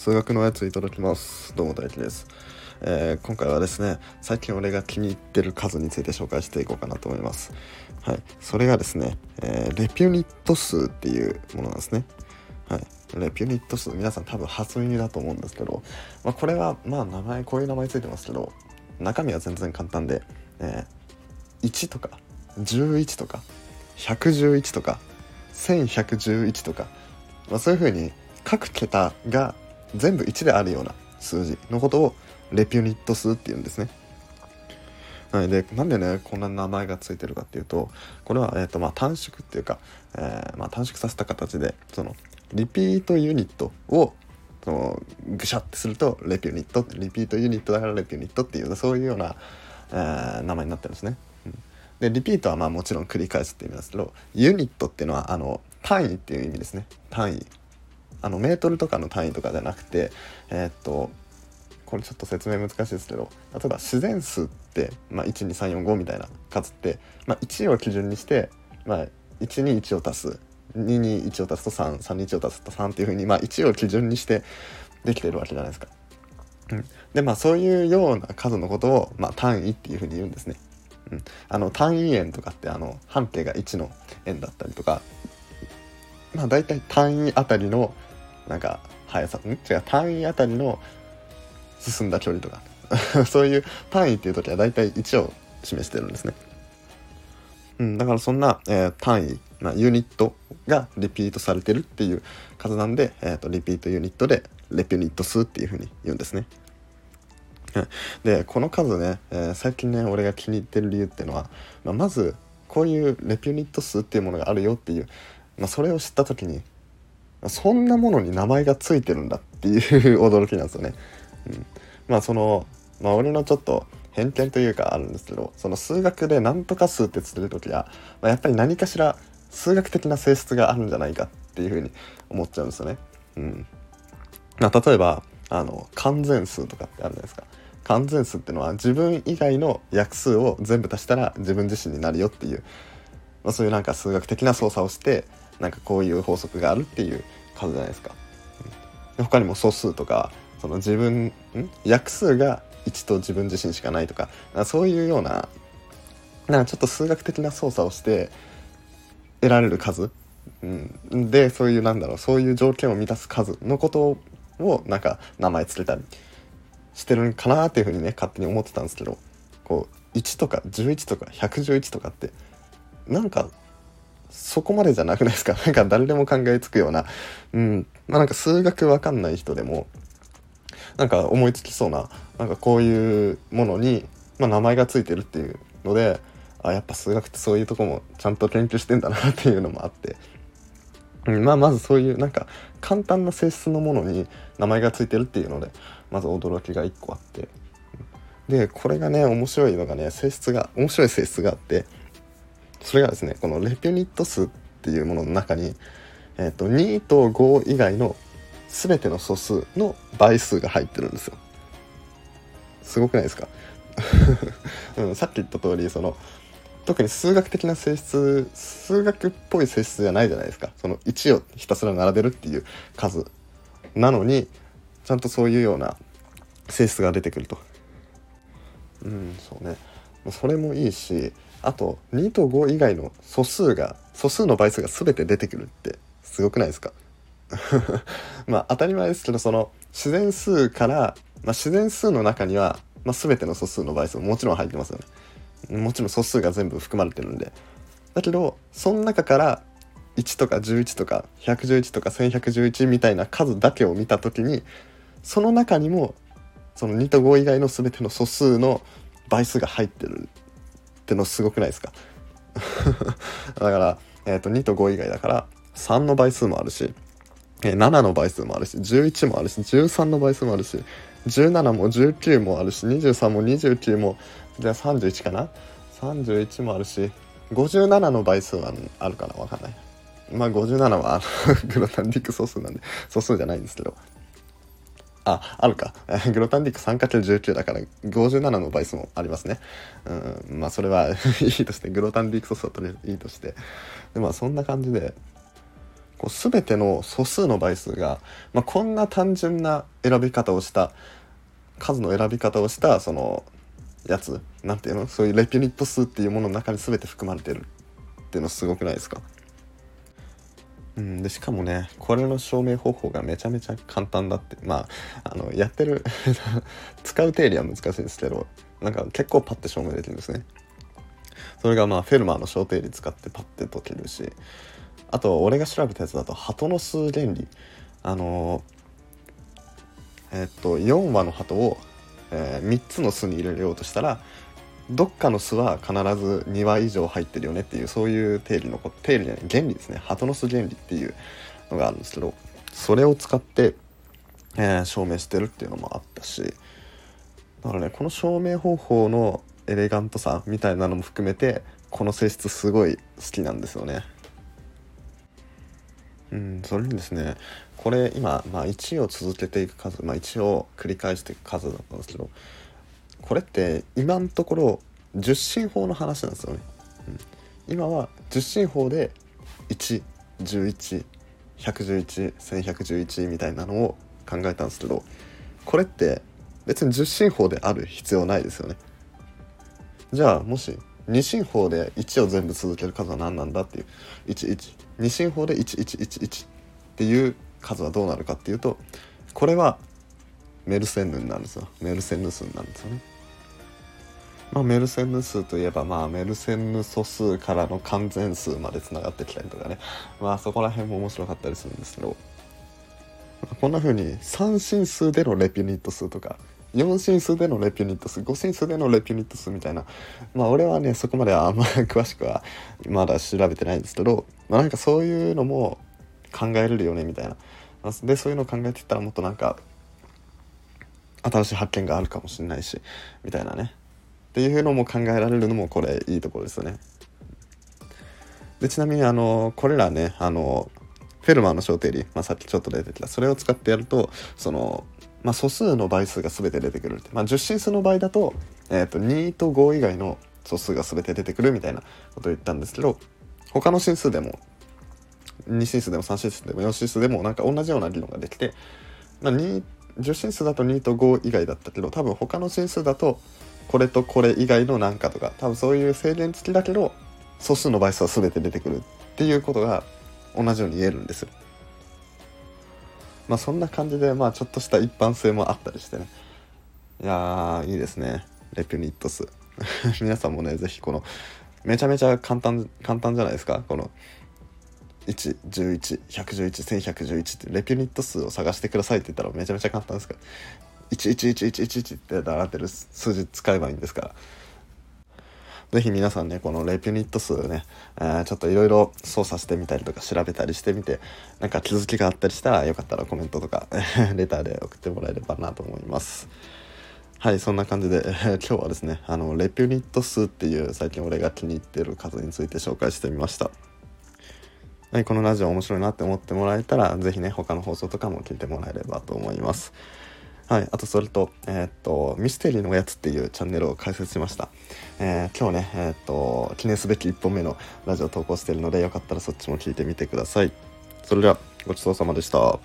数学のやついただきます。どうも大輝です、えー、今回はですね最近俺が気に入ってる数について紹介していこうかなと思います。はい。それがですね、えー、レピュニット数っていうものなんですね。はい。レピュニット数皆さん多分初耳だと思うんですけど、まあ、これはまあ名前こういう名前ついてますけど中身は全然簡単で、えー、1とか11とか111とか1111とか、まあ、そういう風に各桁が全部1であるような数字のことをレピュニット数っていうんですね。はい、でなんでねこんな名前がついてるかっていうとこれは、えーとまあ、短縮っていうか、えー、まあ、短縮させた形でそのリピートユニットをそのぐしゃってするとレピュニットリピートユニットだからレピュニットっていうそういうような、えー、名前になってるんですね。でリピートはまあもちろん繰り返すって意味なんですけどユニットっていうのはあの単位っていう意味ですね単位あのメートルとかの単位とかじゃなくてえー、っとこれちょっと説明難しいですけど例えば自然数って、まあ、12345みたいな数って、まあ、1を基準にして、まあ、1に1を足す2に1を足すと33に1を足すと3っていうふうに、まあ、1を基準にしてできてるわけじゃないですか。うん、でまあそういうような数のことを、まあ、単位っていうふうに言うんですね。うん、あの単位円とかってあの半径が1の円だったりとかまあ大体単位あたりのなんか速さん？違う単位あたりの進んだ距離とか そういう単位っていう時は大体1を示してるんですね。うん、だからそんな、えー、単位、まあ、ユニットがリピートされてるっていう数なんで、えーと、リピートユニットでレピュニット数っていうふうに言うんですね。でこの数ね、えー、最近ね俺が気に入ってる理由っていうのは、まあ、まずこういうレピュニット数っていうものがあるよっていう、まあ、それを知った時にそんなものに名前が付いてるんだっていう驚きなんですよね。うん、まあその、まあ、俺のちょっと偏見というかあるんですけどその数学で何とか数って釣れる時は、まあ、やっぱり何かしら数学的な性質があるんじゃないかっていうふうに思っちゃうんですよね。うんまあ、例えばあの完全数とかってあるじゃないですか。完全数っていうのは自分以外の約数を全部足したら自分自身になるよっていう、まあ、そういうなんか数学的な操作をしてなんかこういう法則があるっていう数じゃないですか。うん、他にも素数とかその自分ん？約数が1と自分自身しかないとかそういうようななんかちょっと数学的な操作をして得られる数、うん、でそういうなんだろうそういう条件を満たす数のことをなんか名前つけたりしてるんかなっていうふうにね勝手に思ってたんですけどこう1とか11とか111とかってなんかそこまでじゃなくないですか？なんか誰でも考えつくような。うん。まあなんか数学わかんない人でもなんか思いつきそうななんかこういうものに、まあ、名前が付いてるっていうのであやっぱ数学ってそういうとこもちゃんと研究してんだなっていうのもあって、うん、まあまずそういうなんか簡単な性質のものに名前が付いてるっていうのでまず驚きが1個あって。でこれがね面白いのがね性質が面白い性質があってそれがですねこのレピュニット数っていうものの中に、えーと、2と5以外の全ての素数の倍数が入ってるんですよ。すごくないですか、うん、さっき言った通りその特に数学的な性質数学っぽい性質じゃないじゃないですかその1をひたすら並べるっていう数なのにちゃんとそういうような性質が出てくると。うんそうねそれもいいしあと2と5以外の素数が素数の倍数が全て出てくるってすごくないですか？まあ当たり前ですけどその自然数から、まあ、自然数の中には、まあ、全ての素数の倍数ももちろん入ってますよね。もちろん素数が全部含まれてるんで。だけどその中から1とか11とか111とか1111みたいな数だけを見た時にその中にもその2と5以外の全ての素数の倍数が入ってるってのすごくないですか？だから、えーと、2と5以外だから3の倍数もあるし、えー、7の倍数もあるし11もあるし13の倍数もあるし17も19もあるし23も29もじゃあ31かな？31もあるし57の倍数はあるかな？わかんない。まあ57は グロタンディック素数なんで素数じゃないんですけど。あ、あるか。グロタンディック 3×19 だから57の倍数もありますね。うん、まあそれは いいとして、グロタンディックソースはとりあえずいいとして。でまあそんな感じで、こう全ての素数の倍数が、まあ、こんな単純な選び方をした数の選び方をしたそのやつなんていうの？そういうレピュニット数っていうものの中に全て含まれてるっていうのすごくないですか？うん、でしかもねこれの証明方法がめちゃめちゃ簡単だってまああのやってる 使う定理は難しいですけどなんか結構パッて証明できるんですね。それがまあフェルマーの小定理使ってパッて解けるしあと俺が調べたやつだと鳩の数原理。あのえ、っと4羽の鳩を、えー、3つの巣に入れようとしたらどっかの巣は必ず2羽以上入ってるよねっていうそういう定理の定理じゃない原理ですね鳩の巣原理っていうのがあるんですけどそれを使って、えー、証明してるっていうのもあったしだからねこの証明方法のエレガントさみたいなのも含めてこの性質すごい好きなんですよね。うん、それにですねこれ今、まあ、1を続けていく数、まあ、1を繰り返していく数だったんですけどこれって今のところ十進法の話なんですよね。うん、今は十進法で111111111みたいなのを考えたんですけどこれって別に十進法である必要ないですよね。じゃあもし二進法で1を全部続ける数は何なんだっていう11二進法で1111っていう数はどうなるかっていうとこれはメルセンヌになるんですよメルセンヌ数になるんですよね。まあ、メルセンヌ数といえば、まあ、メルセンヌ素数からの完全数までつながってきたりとかね、まあ、そこら辺も面白かったりするんですけど、こんな風に3進数でのレピュニット数とか4進数でのレピュニット数5進数でのレピュニット数みたいな。まあ俺はねそこまではあんま詳しくはまだ調べてないんですけど、まあ、なんかそういうのも考えれるよねみたいな。でそういうのを考えていったらもっとなんか新しい発見があるかもしれないしみたいなね。っていうのも考えられるのもこれいいところですね。でちなみにあのこれらねあのフェルマーの小定理、まあ、さっきちょっと出てきたそれを使ってやるとその、まあ、素数の倍数が全て出てくるって、まあ、10進数の場合だと,、えー、と2と5以外の素数が全て出てくるみたいなことを言ったんですけど他の進数でも2進数でも3進数でも4進数でもなんか同じような理論ができて、まあ、10進数だと2と5以外だったけど多分他の進数だとこれとこれ以外の何かとか多分そういう制限付きだけど素数の倍数は全て出てくるっていうことが同じように言えるんですよ。まあそんな感じでまあちょっとした一般性もあったりしてね。いやいいですね。レピュニット数 皆さんもね是非このめちゃめちゃ簡単簡単じゃないですか？この111111111ってレピュニット数を探してくださいって言ったらめちゃめちゃ簡単ですから。111111って習ってる数字使えばいいんですから。ぜひ皆さんね、このレピュニット数ね、えー、ちょっといろいろ操作してみたりとか調べたりしてみて、なんか気づきがあったりしたらよかったらコメントとかレターで送ってもらえればなと思います。はい、そんな感じで、えー、今日はですね、あの、レピュニット数っていう最近俺が気に入ってる数について紹介してみました。はい、このラジオ面白いなって思ってもらえたら、是非ね、他の放送とかも聞いてもらえればと思います。はい、あとそれと、えー、っと、ミステリーのおやつっていうチャンネルを開設しました。えー、今日ね、えー、っと、記念すべき1本目のラジオ投稿してるので、よかったらそっちも聞いてみてください。それでは、ごちそうさまでした。